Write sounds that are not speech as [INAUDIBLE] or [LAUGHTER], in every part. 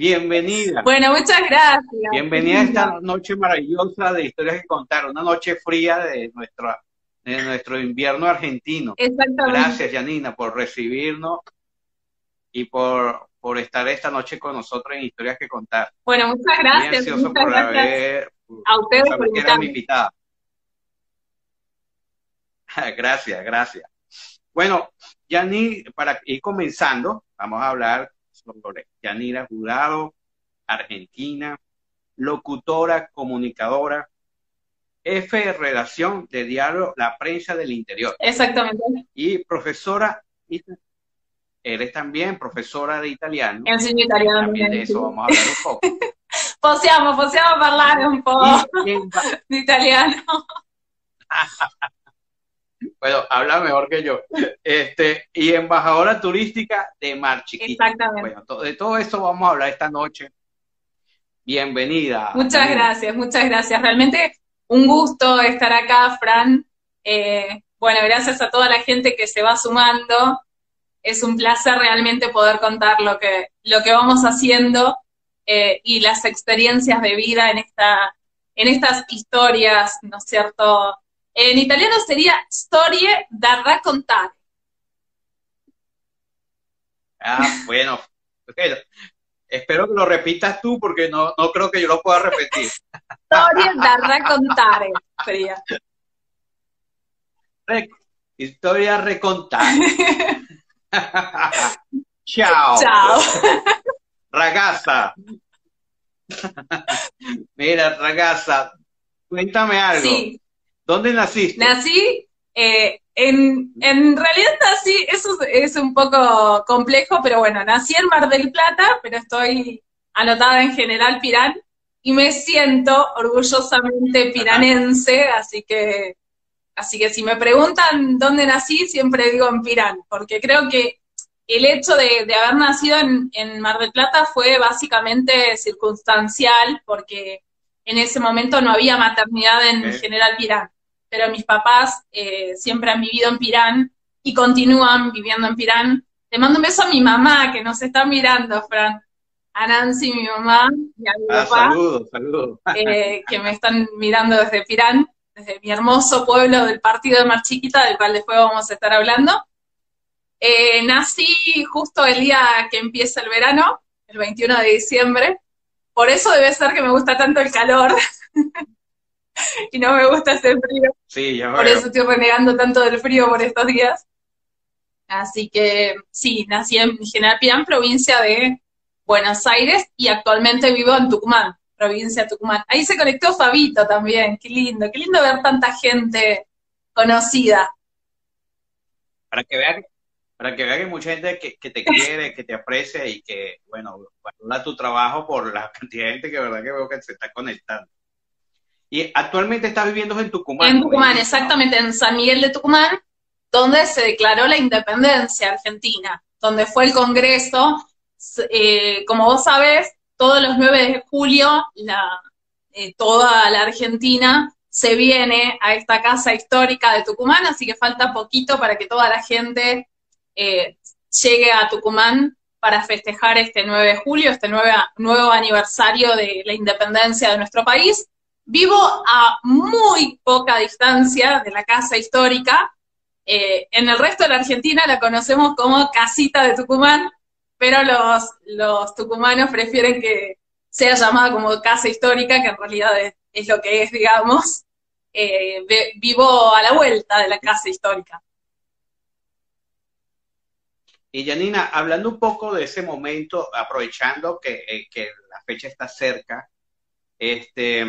Bienvenida. Bueno, muchas gracias. Bienvenida a esta noche maravillosa de historias que contar, una noche fría de nuestra de nuestro invierno argentino. Exactamente. Gracias, Janina, por recibirnos y por, por estar esta noche con nosotros en Historias que Contar. Bueno, muchas gracias. muchas por gracias haber, a ustedes por invitarme. invitada. [LAUGHS] gracias, gracias. Bueno, Yanni, para ir comenzando, vamos a hablar sobre Yanira Jurado, argentina, locutora, comunicadora, F Relación de Diálogo, la prensa del interior. Exactamente. Y profesora, eres también profesora de italiano. Enseño italiano. También de eso vamos a hablar un poco. [LAUGHS] possiamo, possiamo parlare un po' [LAUGHS] de italiano. [LAUGHS] bueno, habla mejor que yo. Este, y embajadora turística de Mar Chiquita. Exactamente. Bueno, de todo esto vamos a hablar esta noche. Bienvenida. Muchas gracias, muchas gracias. Realmente un gusto estar acá, Fran. Eh, bueno, gracias a toda la gente que se va sumando. Es un placer realmente poder contar lo que, lo que vamos haciendo eh, y las experiencias de vida en, esta, en estas historias, ¿no es cierto? En italiano sería storie da raccontare. Ah, bueno. Espero que lo repitas tú porque no, no creo que yo lo pueda repetir. Historia da raccontare sería. historia recontare. [LAUGHS] Ciao. Ciao. Ragazza. Mira, ragazza, cuéntame algo. Sí. ¿Dónde naciste? Nací eh, en, en realidad nací, eso es un poco complejo, pero bueno, nací en Mar del Plata, pero estoy anotada en General Pirán y me siento orgullosamente piranense, [LAUGHS] así que, así que si me preguntan dónde nací, siempre digo en Pirán, porque creo que el hecho de, haber nacido en, en, Mar del Plata fue básicamente circunstancial, porque en ese momento no había maternidad en General Pirán pero mis papás eh, siempre han vivido en Pirán y continúan viviendo en Pirán. Le mando un beso a mi mamá que nos está mirando, Fran. A Nancy, mi mamá, y a mi ah, papá. Saludos, saludos. Eh, que me están mirando desde Pirán, desde mi hermoso pueblo del partido de Mar Chiquita, del cual después vamos a estar hablando. Eh, nací justo el día que empieza el verano, el 21 de diciembre. Por eso debe ser que me gusta tanto el calor. [LAUGHS] y no me gusta hacer frío. Sí, ya Por eso estoy renegando tanto del frío por estos días. Así que sí, nací en General provincia de Buenos Aires, y actualmente vivo en Tucumán, provincia de Tucumán. Ahí se conectó Fabito también, qué lindo, qué lindo ver tanta gente conocida. Para que vean para que vea que hay mucha gente que, te quiere, que te aprecia y que, bueno, valora tu trabajo por la [LAUGHS] cantidad de gente que verdad que veo que se está conectando. Y actualmente estás viviendo en Tucumán. En Tucumán, exactamente, en San Miguel de Tucumán, donde se declaró la independencia argentina, donde fue el Congreso. Eh, como vos sabés, todos los 9 de julio, la, eh, toda la Argentina se viene a esta casa histórica de Tucumán, así que falta poquito para que toda la gente eh, llegue a Tucumán para festejar este 9 de julio, este nuevo aniversario de la independencia de nuestro país. Vivo a muy poca distancia de la casa histórica. Eh, en el resto de la Argentina la conocemos como Casita de Tucumán, pero los, tucumanos prefieren que sea llamada como Casa Histórica, que en realidad es, lo que es, digamos. Eh, vivo a la vuelta de la Casa Histórica. Y Janina, hablando un poco de ese momento, aprovechando que, eh, que la fecha está cerca, este,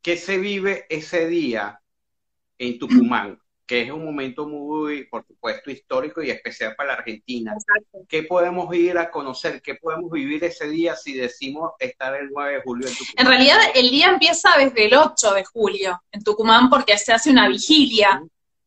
¿qué se vive ese día en Tucumán? que es un momento muy, por supuesto, histórico y especial para la Argentina. ¿Qué podemos ir a conocer? ¿Qué podemos vivir ese día si decimos estar el 9 de julio en Tucumán? En realidad, el día empieza desde el 8 de julio en Tucumán porque se hace una vigilia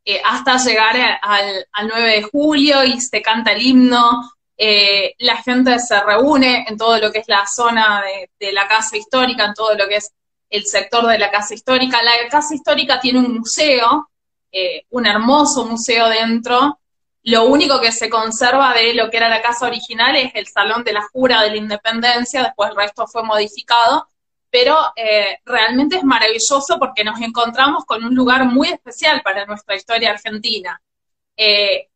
eh, hasta llegar al, 9 de julio y se canta el himno. Eh, la gente se reúne en todo lo que es la zona de, la casa histórica, en todo lo que es el sector de la casa histórica. La casa histórica tiene un museo eh, un hermoso museo dentro. Lo único que se conserva de lo que era la casa original es el Salón de la Jura de la Independencia, después el resto fue modificado, pero eh, realmente es maravilloso porque nos encontramos con un lugar muy especial para nuestra historia argentina. Eh,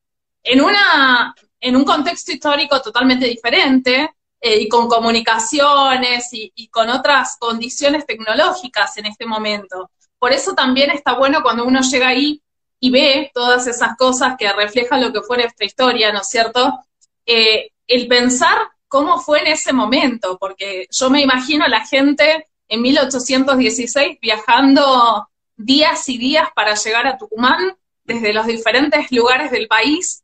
en, una, en un contexto histórico totalmente diferente, y con comunicaciones y, con otras condiciones tecnológicas en este momento. Por eso también está bueno cuando uno llega ahí y ve todas esas cosas que reflejan lo que fue nuestra historia, ¿no es cierto? Eh, el pensar cómo fue en ese momento, porque yo me imagino a la gente en 1816 viajando días y días para llegar a Tucumán desde los diferentes lugares del país,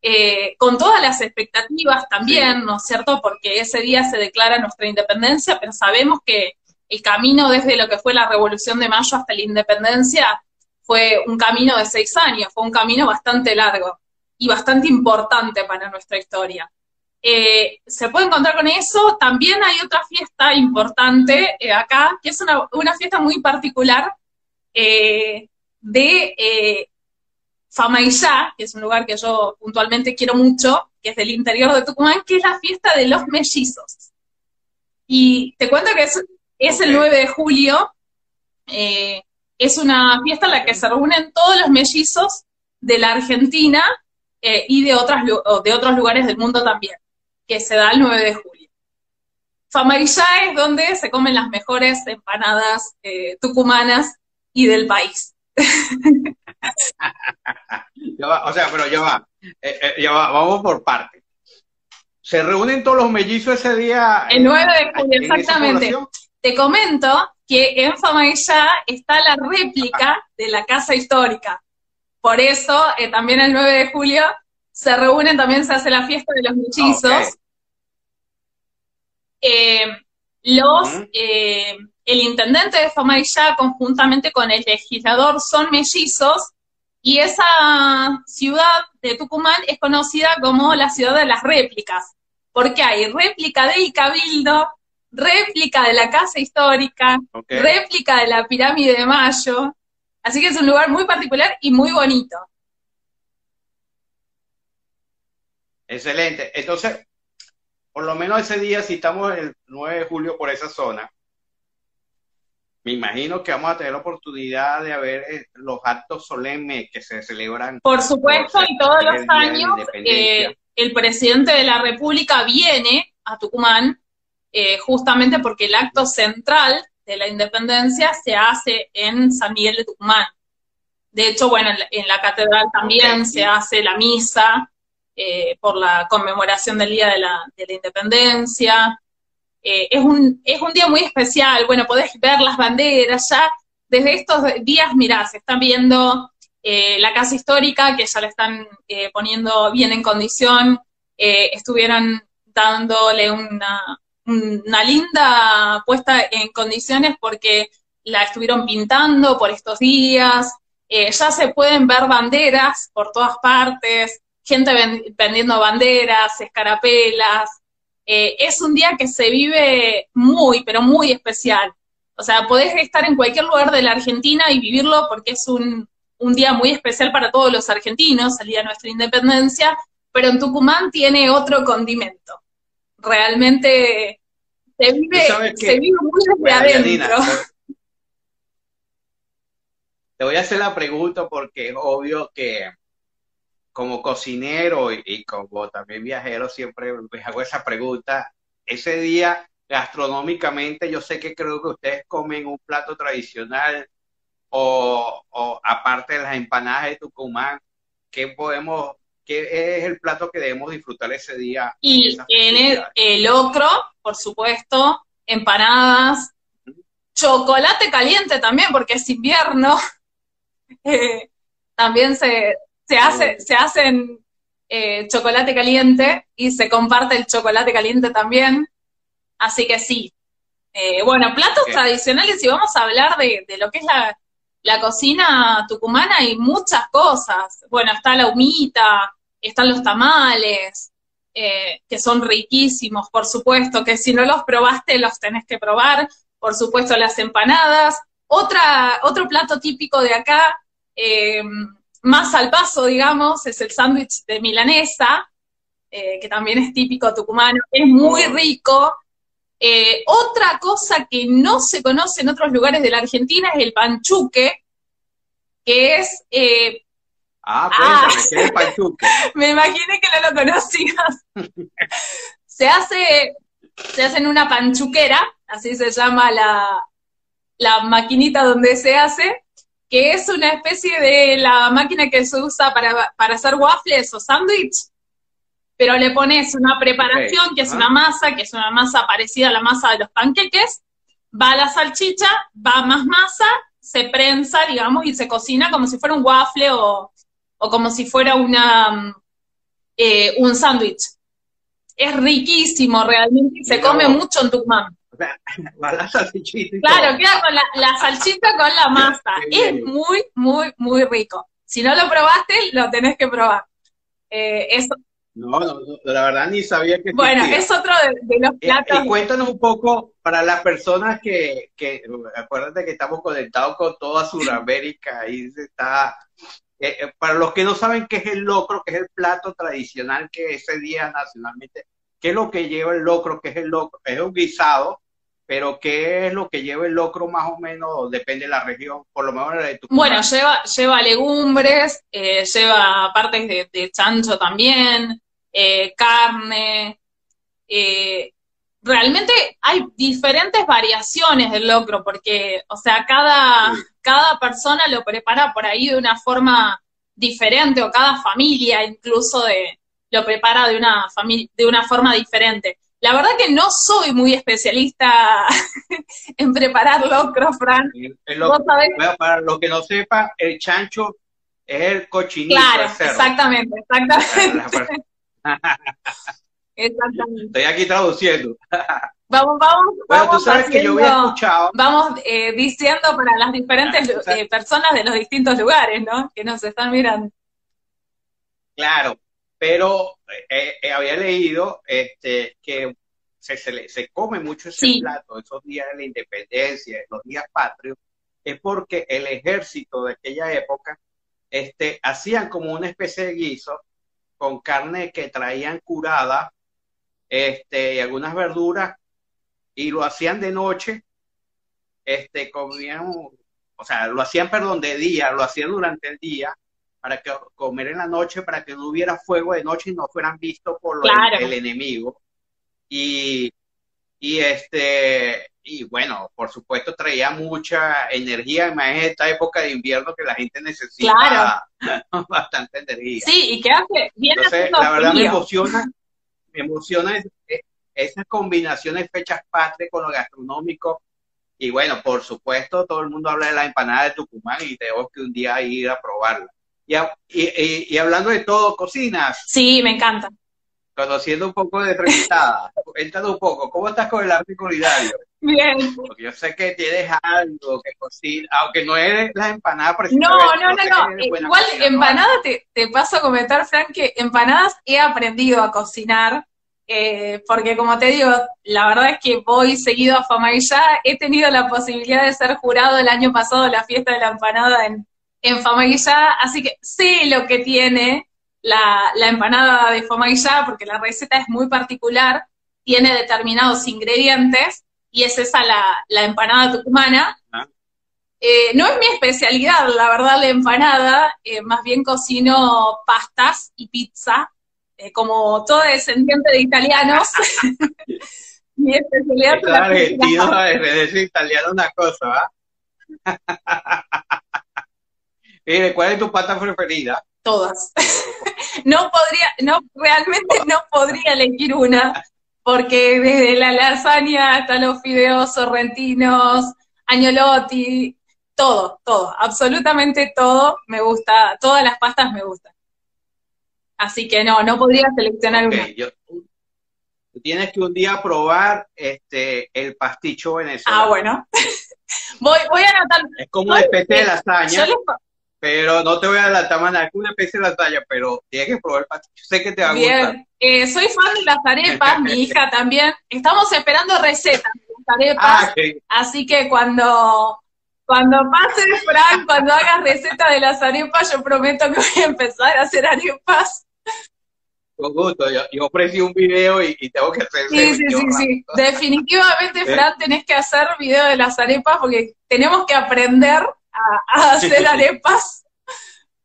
eh, con todas las expectativas también, ¿no es cierto? Porque ese día se declara nuestra independencia, pero sabemos que el camino desde lo que fue la Revolución de Mayo hasta la independencia fue un camino de seis años, fue un camino bastante largo y bastante importante para nuestra historia. Eh, se puede encontrar con eso. También hay otra fiesta importante eh, acá, que es una, fiesta muy particular eh, de Famaillá, que es un lugar que yo puntualmente quiero mucho, que es del interior de Tucumán, que es la fiesta de los mellizos. Y te cuento que es, es el 9 de julio, es una fiesta en la que se reúnen todos los mellizos de la Argentina eh, y de, otras, de otros lugares del mundo también, que se da el 9 de julio. Famarillá es donde se comen las mejores empanadas eh, tucumanas y del país. [LAUGHS] o sea, pero ya va, eh, ya va, vamos por partes. ¿Se reúnen todos los mellizos ese día? El 9 de julio, exactamente. Te comento que en Famaillá está la réplica de la casa histórica. Por eso, eh, también el 9 de julio se reúnen, también se hace la fiesta de los mellizos. Eh, los, eh, el intendente de Famaillá, conjuntamente con el legislador, son mellizos, y esa ciudad de Tucumán es conocida como la ciudad de las réplicas, porque hay réplica del Cabildo, réplica de la casa histórica, réplica de la pirámide de Mayo. Así que es un lugar muy particular y muy bonito. Excelente. Entonces, por lo menos ese día, si estamos el 9 de julio por esa zona, me imagino que vamos a tener la oportunidad de ver eh, los actos solemnes que se celebran. Por supuesto, y todos los años eh, el presidente de la República viene a Tucumán eh, justamente porque el acto central de la independencia se hace en San Miguel de Tucumán. De hecho, bueno, en la, catedral también se hace la misa eh, por la conmemoración del Día de la, Independencia. Eh, es, un, es un día muy especial, bueno, podés ver las banderas ya. Desde estos días, mirá, se están viendo la casa histórica, que ya la están poniendo bien en condición. estuvieron dándole una, una linda puesta en condiciones porque la estuvieron pintando por estos días, eh, ya se pueden ver banderas por todas partes, gente vendiendo banderas, escarapelas. Eh, es un día que se vive muy, pero muy especial. O sea, podés estar en cualquier lugar de la Argentina y vivirlo porque es un, un día muy especial para todos los argentinos, el día de nuestra independencia, pero en Tucumán tiene otro condimento realmente se vive, muy desde adentro. te voy a hacer la pregunta porque es obvio que como cocinero y, como también viajero siempre me hago esa pregunta. Ese día, gastronómicamente, yo sé que creo que ustedes comen un plato tradicional o, o aparte de las empanadas de Tucumán, ¿qué podemos ¿Qué es el plato que debemos disfrutar ese día? Y tiene el, locro, por supuesto, empanadas, chocolate caliente también, porque es invierno. [LAUGHS] Eh, también se, se, hace, se hacen eh, chocolate caliente y se comparte el chocolate caliente también. Así que sí. Eh, bueno, platos tradicionales, y vamos a hablar de, de lo que es la, la, cocina tucumana, hay muchas cosas. Bueno, está la humita, están los tamales, eh, que son riquísimos, por supuesto, que si no los probaste los tenés que probar, por supuesto las empanadas. Otra, otro plato típico de acá, eh, más al paso, digamos, es el sándwich de milanesa, eh, que también es típico tucumano, es muy rico. otra cosa que no se conoce en otros lugares de la Argentina es el panchuque, que es Ah, ah. el panchuque? [LAUGHS] Me imaginé que no lo conocías. se hace, se hace en una panchuquera, así se llama la, la maquinita donde se hace, que es una especie de la máquina que se usa para, para hacer waffles o sándwich, pero le pones una preparación que es una masa, que es una masa parecida a la masa de los panqueques, va la salchicha, va más masa, se prensa, digamos, y se cocina como si fuera un waffle o, o como si fuera una eh, un sándwich. Es riquísimo realmente, se come mucho en Tucumán. [LAUGHS] la Claro, queda con la, salchicha con la masa. es muy, muy, muy rico. Si no lo probaste, lo tenés que probar. Eh, eso. No, no, la verdad ni sabía que Bueno, es otro de, los platos. Y, cuéntanos un poco para las personas que, que, acuérdate que estamos conectados con toda Sudamérica, ahí se está eh, eh, para los que no saben qué es el locro, que es el plato tradicional que ese día nacionalmente, ¿qué es lo que lleva el locro? ¿Qué es el locro? Es un guisado, pero ¿qué es lo que lleva el locro más o menos? Depende de la región, por lo menos de tu Bueno, lleva, lleva legumbres, eh, lleva partes de, chancho también, carne. realmente hay diferentes variaciones del locro, porque, o sea, cada, cada persona lo prepara por ahí de una forma diferente o cada familia incluso de, lo prepara de una, de una forma diferente. La verdad que no soy muy especialista [LAUGHS] en preparar locro, Fran. para los que no sepan, el chancho es el cochinito. Claro, exactamente, exactamente. [LAUGHS] exactamente. Estoy aquí traduciendo. Vamos, vamos, vamos. que yo había escuchado. Vamos eh, diciendo para las diferentes eh, personas de los distintos lugares, ¿no? Que nos están mirando. Claro, pero eh, había leído este, que se, se, come mucho ese plato, esos días de la independencia, los días patrios, es porque el ejército de aquella época este, hacían como una especie de guiso con carne que traían curada este, y algunas verduras y lo hacían de noche, este, comían, o sea, lo hacían, perdón, de día, lo hacían durante el día, para que comer en la noche, para que no hubiera fuego de noche y no fueran vistos por el, enemigo. Y, y este, y bueno, por supuesto traía mucha energía, más en esta época de invierno que la gente necesita [LAUGHS] bastante energía. Sí, y que hace bien Entonces, la verdad me emociona, me emociona esas combinaciones fechas patrias con lo gastronómico. Y bueno, por supuesto, todo el mundo habla de la empanada de Tucumán y tenemos que un día ir a probarla. Y, y, y, hablando de todo, ¿cocinas? Sí, me encanta. Conociendo un poco de entrevistada, cuéntanos un poco, ¿cómo estás con el arte culinario? Bien. Porque yo sé que tienes algo que cocinar, aunque no eres la empanada No, no, no, no. Igual empanada te, te paso a comentar, Frank, que empanadas he aprendido a cocinar eh, porque como te digo, la verdad es que voy seguido a Fama y ya he tenido la posibilidad de ser jurado el año pasado en la fiesta de la empanada en, en Fama y ya, así que sé lo que tiene la, empanada de Fama y ya, porque la receta es muy particular, tiene determinados ingredientes, y es esa la, empanada tucumana. Ah. Eh, no es mi especialidad, la verdad, la empanada, eh, más bien cocino pastas y pizza, eh, como todo descendiente de italianos, [LAUGHS] mi especialidad es la argentino de italiano una cosa. [LAUGHS] Mire, ¿cuál es tu pata preferida? Todas. [LAUGHS] no podría, no, realmente no podría elegir una, porque desde la lasaña hasta los fideos sorrentinos, Agnolotti, todo, todo, absolutamente todo me gusta, todas las pastas me gustan. Así que no, no podría seleccionar una. tienes que un día probar este el pasticho venezolano. Ah, bueno. [LAUGHS] voy, voy a anotar. Es como una especie de lasaña. Pero no te voy a adelantar más nada, es una especie de lasaña, pero tienes que probar el pasticho. Sé que te va a Bien. Eh, soy fan de las arepas, mi [LAUGHS] hija también. Estamos esperando recetas de las arepas. Ah, así que cuando, cuando pase Frank, cuando hagas receta de las arepas, yo prometo que voy a empezar a hacer arepas. Con gusto, yo, ofrecí un video y, tengo que hacer Sí, sí, sí, sí. Definitivamente, [LAUGHS] Fran, tenés que hacer video de las arepas porque tenemos que aprender a, hacer arepas.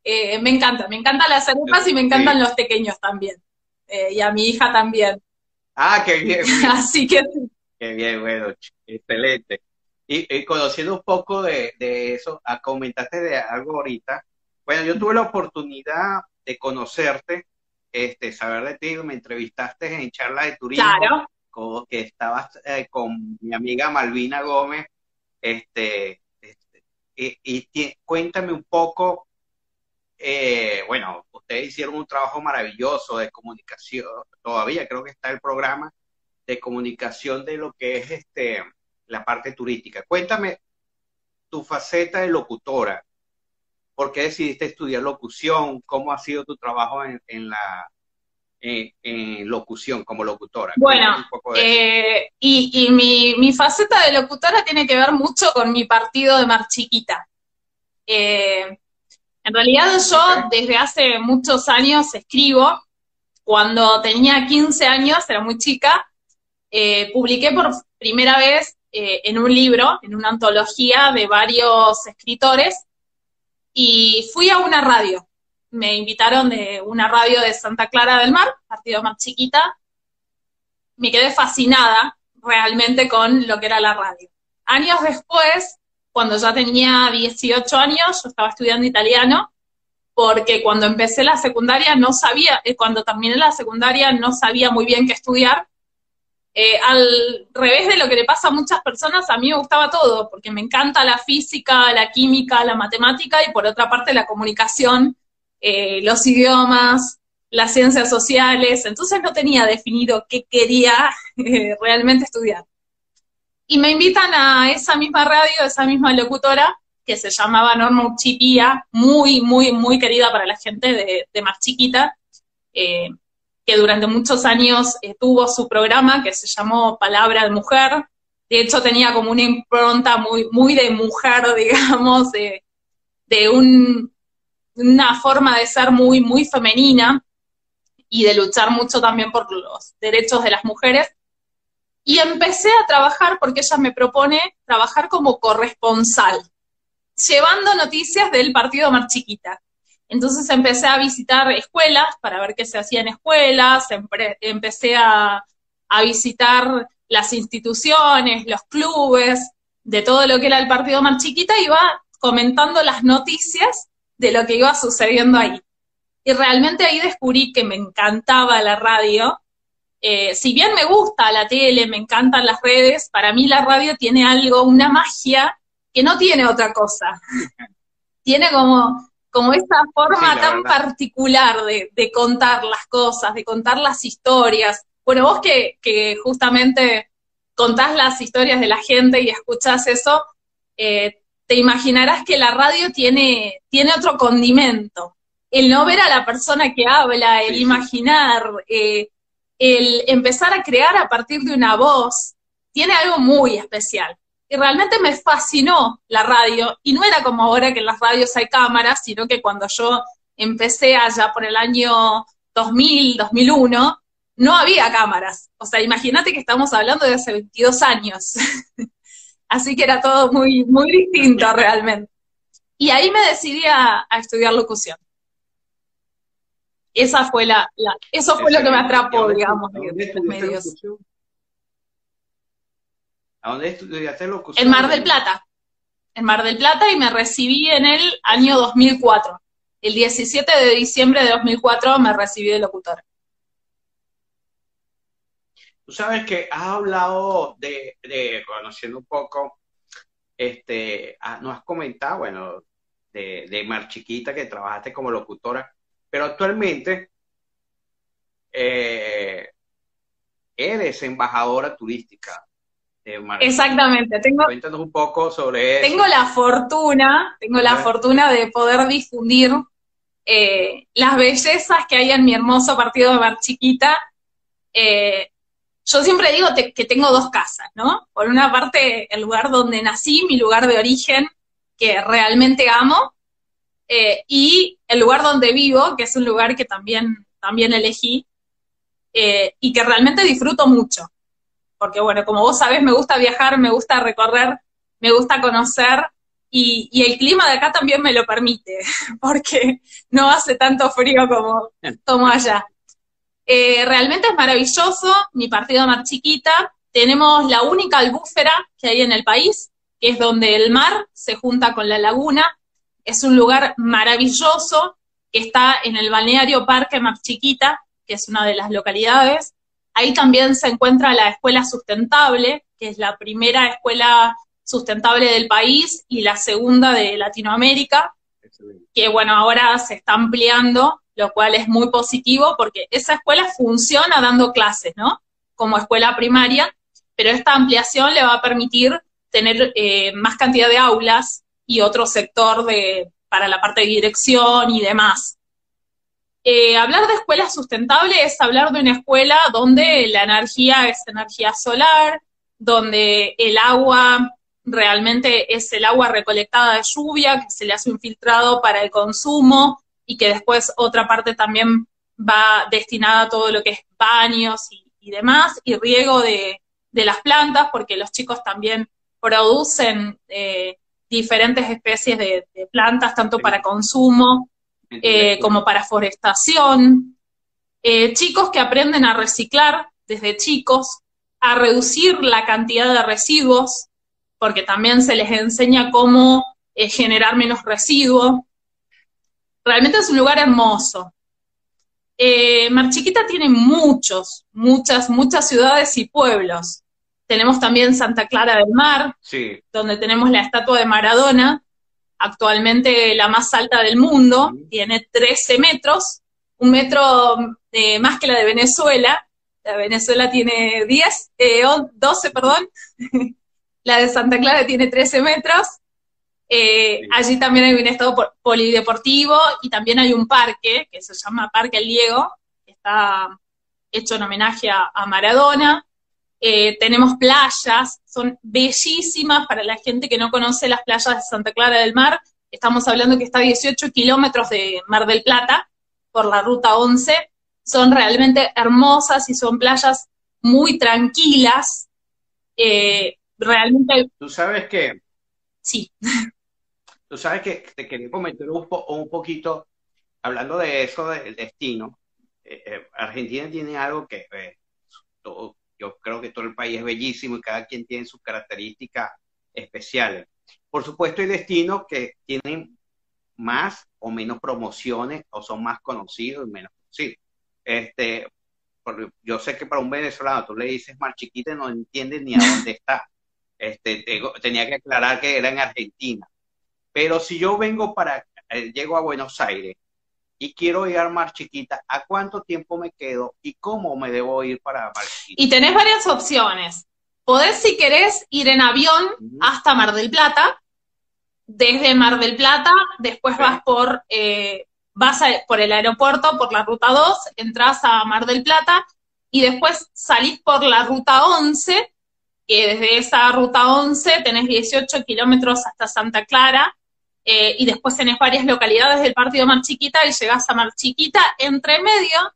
Eh, me encanta, me encantan las arepas y me encantan los pequeños también. Eh, y a mi hija también. Ah, qué bien. [LAUGHS] Así que Qué bien, bueno, excelente. Y, conociendo un poco de, de eso, a, ah, comentaste de algo ahorita. Bueno, yo tuve la oportunidad de conocerte este, saber de ti, me entrevistaste en charla de turismo, claro. que estabas eh, con mi amiga Malvina Gómez, este, y, cuéntame un poco, eh, bueno, ustedes hicieron un trabajo maravilloso de comunicación, todavía creo que está el programa de comunicación de lo que es este la parte turística. Cuéntame tu faceta de locutora, ¿Por qué decidiste estudiar locución? ¿Cómo ha sido tu trabajo en, la en, locución como locutora? Bueno, eh, y, mi, faceta de locutora tiene que ver mucho con mi partido de Mar Chiquita. Eh, en realidad yo desde hace muchos años escribo. Cuando tenía 15 años, era muy chica, eh, publiqué por primera vez en un libro, en una antología de varios escritores, y fui a una radio. Me invitaron de una radio de Santa Clara del Mar, partido más chiquita. Me quedé fascinada realmente con lo que era la radio. Años después, cuando ya tenía 18 años, yo estaba estudiando italiano, porque cuando empecé la secundaria no sabía, eh, cuando terminé la secundaria no sabía muy bien qué estudiar, eh, al revés de lo que le pasa a muchas personas, a mí me gustaba todo, porque me encanta la física, la química, la matemática y por otra parte la comunicación, eh, los idiomas, las ciencias sociales, entonces no tenía definido qué quería [LAUGHS] eh, realmente estudiar. Y me invitan a esa misma radio, esa misma locutora, que se llamaba Norma Uchipía, muy, muy, muy querida para la gente de, de más chiquita, que durante muchos años eh, tuvo su programa que se llamó Palabra de Mujer. De hecho, tenía como una impronta muy, muy de mujer, [LAUGHS] digamos, de, una forma de ser muy, muy femenina y de luchar mucho también por los derechos de las mujeres. Y empecé a trabajar porque ella me propone trabajar como corresponsal, llevando noticias del partido Mar Chiquita. Entonces empecé a visitar escuelas para ver qué se hacía en escuelas, empecé a, visitar las instituciones, los clubes, de todo lo que era el partido más chiquita, iba comentando las noticias de lo que iba sucediendo ahí. Y realmente ahí descubrí que me encantaba la radio. Eh, si bien me gusta la tele, me encantan las redes, para mí la radio tiene algo, una magia que no tiene otra cosa. [LAUGHS] tiene como como esa forma tan particular de, contar las cosas, de contar las historias. Bueno, vos que, justamente contás las historias de la gente y escuchás eso, eh, te imaginarás que la radio tiene, tiene otro condimento. El no ver a la persona que habla, el imaginar, eh, el empezar a crear a partir de una voz, tiene algo muy especial y realmente me fascinó la radio, y no era como ahora que en las radios hay cámaras, sino que cuando yo empecé allá por el año 2000, 2001, no había cámaras. O sea, imagínate que estamos hablando de hace 22 años. [LAUGHS] Así que era todo muy, muy distinto [LAUGHS] realmente. Y ahí me decidí a, estudiar locución. Esa fue la, eso fue lo que me atrapó, digamos, de los medios. ¿A dónde estudiaste locución? En Mar del Plata. En Mar del Plata y me recibí en el año 2004. El 17 de diciembre de 2004 me recibí de locutora. Tú sabes que has hablado de, conociendo un poco, este, ah, nos has comentado, bueno, de, de Mar Chiquita, que trabajaste como locutora, pero actualmente eh, eres embajadora turística. De Exactamente. Tengo, Cuéntanos un poco sobre eso. Tengo la fortuna, tengo la fortuna de poder difundir eh, las bellezas que hay en mi hermoso partido de Mar Chiquita. Eh, yo siempre digo que tengo dos casas, ¿no? Por una parte, el lugar donde nací, mi lugar de origen, que realmente amo, eh, y el lugar donde vivo, que es un lugar que también, también elegí, y que realmente disfruto mucho. Porque, bueno, como vos sabés, me gusta viajar, me gusta recorrer, me gusta conocer, y, el clima de acá también me lo permite, [LAUGHS] porque no hace tanto frío como, como allá. Eh, realmente es maravilloso, mi partido más chiquita. Tenemos la única albúfera que hay en el país, que es donde el mar se junta con la laguna. Es un lugar maravilloso que está en el balneario Parque Mar Chiquita, que es una de las localidades. Ahí también se encuentra la Escuela Sustentable, que es la primera escuela sustentable del país y la segunda de Latinoamérica, que bueno, ahora se está ampliando, lo cual es muy positivo porque esa escuela funciona dando clases, ¿no? Como escuela primaria, pero esta ampliación le va a permitir tener eh, más cantidad de aulas y otro sector de, para la parte de dirección y demás. Eh, hablar de escuela sustentable es hablar de una escuela donde la energía es energía solar, donde el agua realmente es el agua recolectada de lluvia, que se le hace un filtrado para el consumo y que después otra parte también va destinada a todo lo que es baños y, demás, y riego de, las plantas, porque los chicos también producen eh, diferentes especies de, plantas, tanto para consumo eh, como para forestación. Eh, chicos que aprenden a reciclar desde chicos, a reducir la cantidad de residuos, porque también se les enseña cómo generar menos residuos. Realmente es un lugar hermoso. Eh, Mar Chiquita tiene muchos, muchas, muchas ciudades y pueblos. Tenemos también Santa Clara del Mar, donde tenemos la estatua de Maradona, actualmente la más alta del mundo, tiene 13 metros, un metro eh, más que la de Venezuela. La Venezuela tiene 10, 12, perdón. [LAUGHS] La de Santa Clara tiene 13 metros. Eh, allí también hay un estado polideportivo y también hay un parque que se llama Parque El Diego, que está hecho en homenaje a, Maradona. Eh, tenemos playas, son bellísimas para la gente que no conoce las playas de Santa Clara del Mar. Estamos hablando que está a 18 kilómetros de Mar del Plata por la ruta 11. Son realmente hermosas y son playas muy tranquilas. Eh, realmente... Tú sabes que... Sí. Tú sabes que te quería comentar un, un poquito, hablando de eso del destino. Eh, eh, Argentina tiene algo que eh, yo creo que todo el país es bellísimo y cada quien tiene sus características especiales. Por supuesto, hay destinos que tienen más o menos promociones o son más conocidos y menos conocidos. Este, yo sé que para un venezolano tú le dices Mar Chiquita y no entiende ni a dónde está. Este, tenía que aclarar que era en Argentina. Pero si yo vengo para, eh, llego a Buenos Aires y quiero ir a Mar Chiquita, ¿a cuánto tiempo me quedo y cómo me debo ir para Mar Chiquita? Y tenés varias opciones. Podés, si querés, ir en avión hasta Mar del Plata. Desde Mar del Plata, después vas por, eh, vas por el aeropuerto, por la ruta 2, entras a Mar del Plata y después salís por la ruta 11 que desde esa ruta 11 tenés 18 kilómetros hasta Santa Clara, eh, y después tenés varias localidades del partido Mar Chiquita y llegás a Mar Chiquita. Entre medio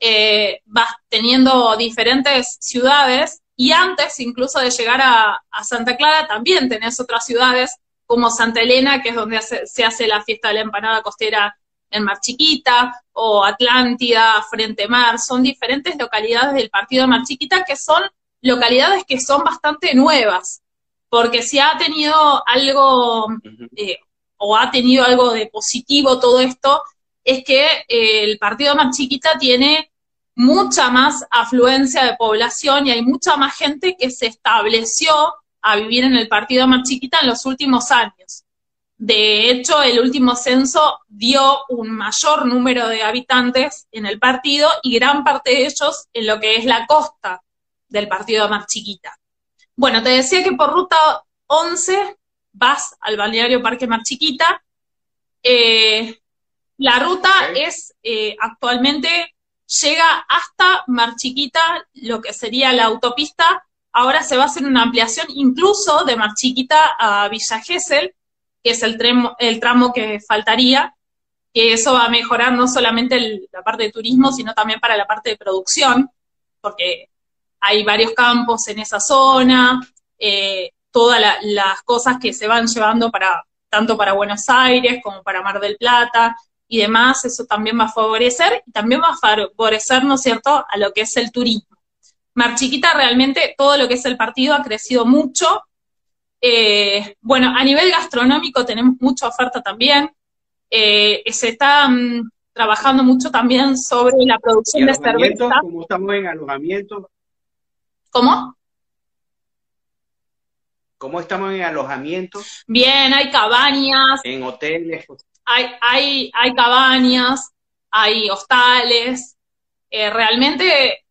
eh, vas teniendo diferentes ciudades y antes incluso de llegar a, Santa Clara también tenés otras ciudades como Santa Elena, que es donde se hace la fiesta de la empanada costera en Mar Chiquita, o Atlántida, Frente Mar, son diferentes localidades del partido Mar Chiquita que son localidades que son bastante nuevas, porque si ha tenido algo eh, o ha tenido algo de positivo todo esto, es que eh, el partido más chiquita tiene mucha más afluencia de población y hay mucha más gente que se estableció a vivir en el partido Mar Chiquita en los últimos años. De hecho, el último censo dio un mayor número de habitantes en el partido y gran parte de ellos en lo que es la costa del partido Mar Chiquita. Bueno, te decía que por ruta 11 vas al balneario Parque Mar Chiquita. Eh, la ruta es eh, actualmente llega hasta Mar Chiquita, lo que sería la autopista. Ahora se va a hacer una ampliación incluso de Mar Chiquita a Villa Gesell, que es el, tramo, el tramo que faltaría, que eso va a mejorar no solamente la parte de turismo, sino también para la parte de producción, porque hay varios campos en esa zona, eh, todas las cosas que se van llevando para tanto para Buenos Aires como para Mar del Plata y demás, eso también va a favorecer y también va a favorecer, ¿no es cierto?, a lo que es el turismo. Mar Chiquita realmente todo lo que es el partido ha crecido mucho. Eh, bueno, a nivel gastronómico tenemos mucha oferta también. Eh, se está mm, trabajando mucho también sobre la producción de cerveza. ¿Cómo estamos en alojamiento? ¿Cómo? ¿Cómo estamos en alojamiento? Bien, hay cabañas. En hoteles. Hay, hay, hay cabañas, hay hostales. Eh, realmente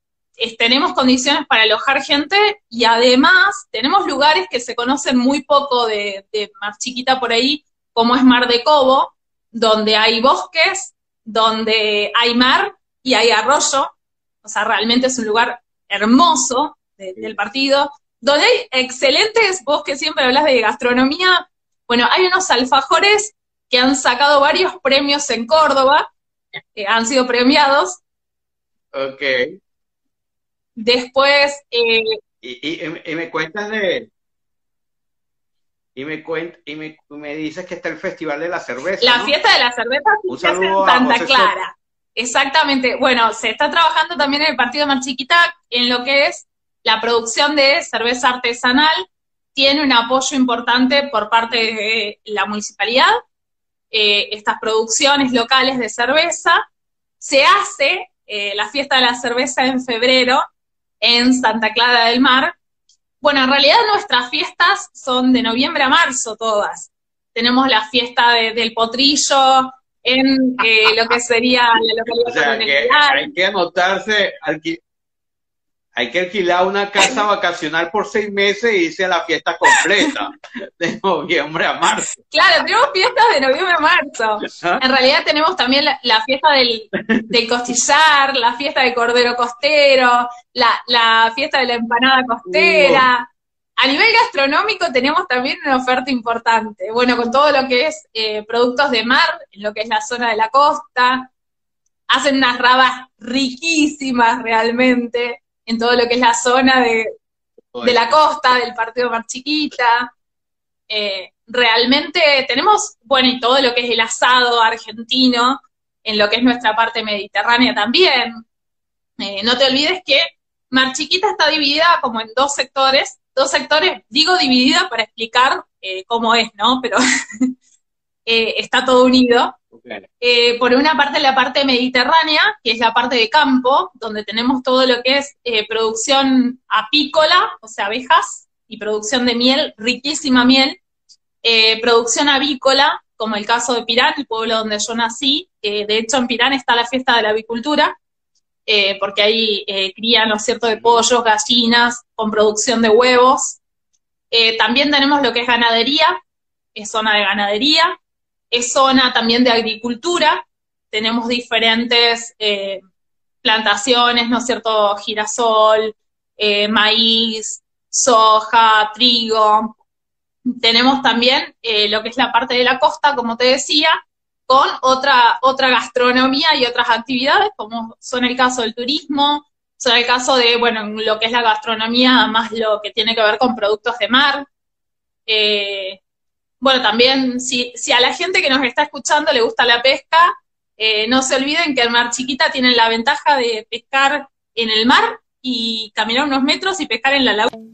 tenemos condiciones para alojar gente y además tenemos lugares que se conocen muy poco de, de Mar Chiquita por ahí, como es Mar de Cobo, donde hay bosques, donde hay mar y hay arroyo. O sea, realmente es un lugar hermoso del partido, donde hay excelentes, vos que siempre hablas de gastronomía, bueno, hay unos alfajores que han sacado varios premios en Córdoba, que han sido premiados. Ok. Después... Eh, y, me cuentas de... Y me, cuent, y me, dices que está el Festival de la Cerveza. La fiesta de la cerveza se hace en Santa Clara. Exactamente. Bueno, se está trabajando también en el partido más chiquita en lo que es la producción de cerveza artesanal tiene un apoyo importante por parte de la municipalidad. Eh, estas producciones locales de cerveza. Se hace eh, la fiesta de la cerveza en febrero en Santa Clara del Mar. Bueno, en realidad nuestras fiestas son de noviembre a marzo todas. Tenemos la fiesta del potrillo en eh, lo que sería la localidad o sea, hay que anotarse, hay que alquilar una casa [LAUGHS] vacacional por seis meses y irse a la fiesta completa, [LAUGHS] de noviembre a marzo. Claro, tenemos fiestas de noviembre a marzo. ¿Ah? En realidad tenemos también la, fiesta del, costillar, la fiesta del cordero costero, la, fiesta de la empanada costera. A nivel gastronómico tenemos también una oferta importante. Bueno, con todo lo que es eh, productos de mar, en lo que es la zona de la costa, hacen unas rabas riquísimas realmente en todo lo que es la zona de, la costa, del partido Mar Chiquita. Eh, realmente tenemos, bueno, y todo lo que es el asado argentino, en lo que es nuestra parte mediterránea también. Eh, no te olvides que Mar Chiquita está dividida como en dos sectores, dos sectores, digo dividida para explicar eh, cómo es, ¿no? Pero [LAUGHS] está todo unido. Eh, por una parte la parte mediterránea, que es la parte de campo, donde tenemos todo lo que es eh, producción apícola, o sea, abejas, y producción de miel, riquísima miel, eh, producción avícola, como el caso de Pirán, el pueblo donde yo nací, de hecho en Pirán está la fiesta de la avicultura, porque ahí crían, ¿no es cierto?, de pollos, gallinas, con producción de huevos. también tenemos lo que es ganadería, es zona de ganadería, es zona también de agricultura, tenemos diferentes eh, plantaciones, ¿no es cierto? Girasol, eh, maíz, soja, trigo. Tenemos también eh, lo que es la parte de la costa, como te decía, con otra, otra gastronomía y otras actividades, como son el caso del turismo, son el caso de, bueno, lo que es la gastronomía, más lo que tiene que ver con productos de mar. Bueno, también si, a la gente que nos está escuchando le gusta la pesca, eh, no se olviden que el Mar Chiquita tiene la ventaja de pescar en el mar y caminar unos metros y pescar en la laguna.